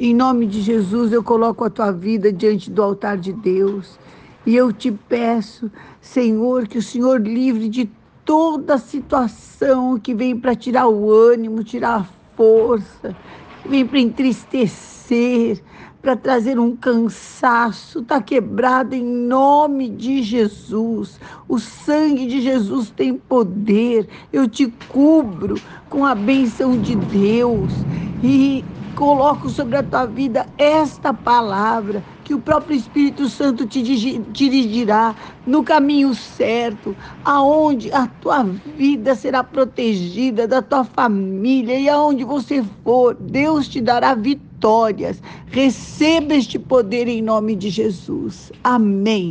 Em nome de Jesus, eu coloco a tua vida diante do altar de Deus. E eu te peço, Senhor, que o Senhor livre de toda situação que vem para tirar o ânimo, tirar a força, que vem para entristecer, para trazer um cansaço, está quebrado em nome de Jesus. O sangue de Jesus tem poder. Eu te cubro com a bênção de Deus e coloco sobre a tua vida esta palavra, que o próprio Espírito Santo te dirigirá no caminho certo, aonde a tua vida será protegida, da tua família e aonde você for, Deus te dará vitórias. Receba este poder em nome de Jesus. Amém.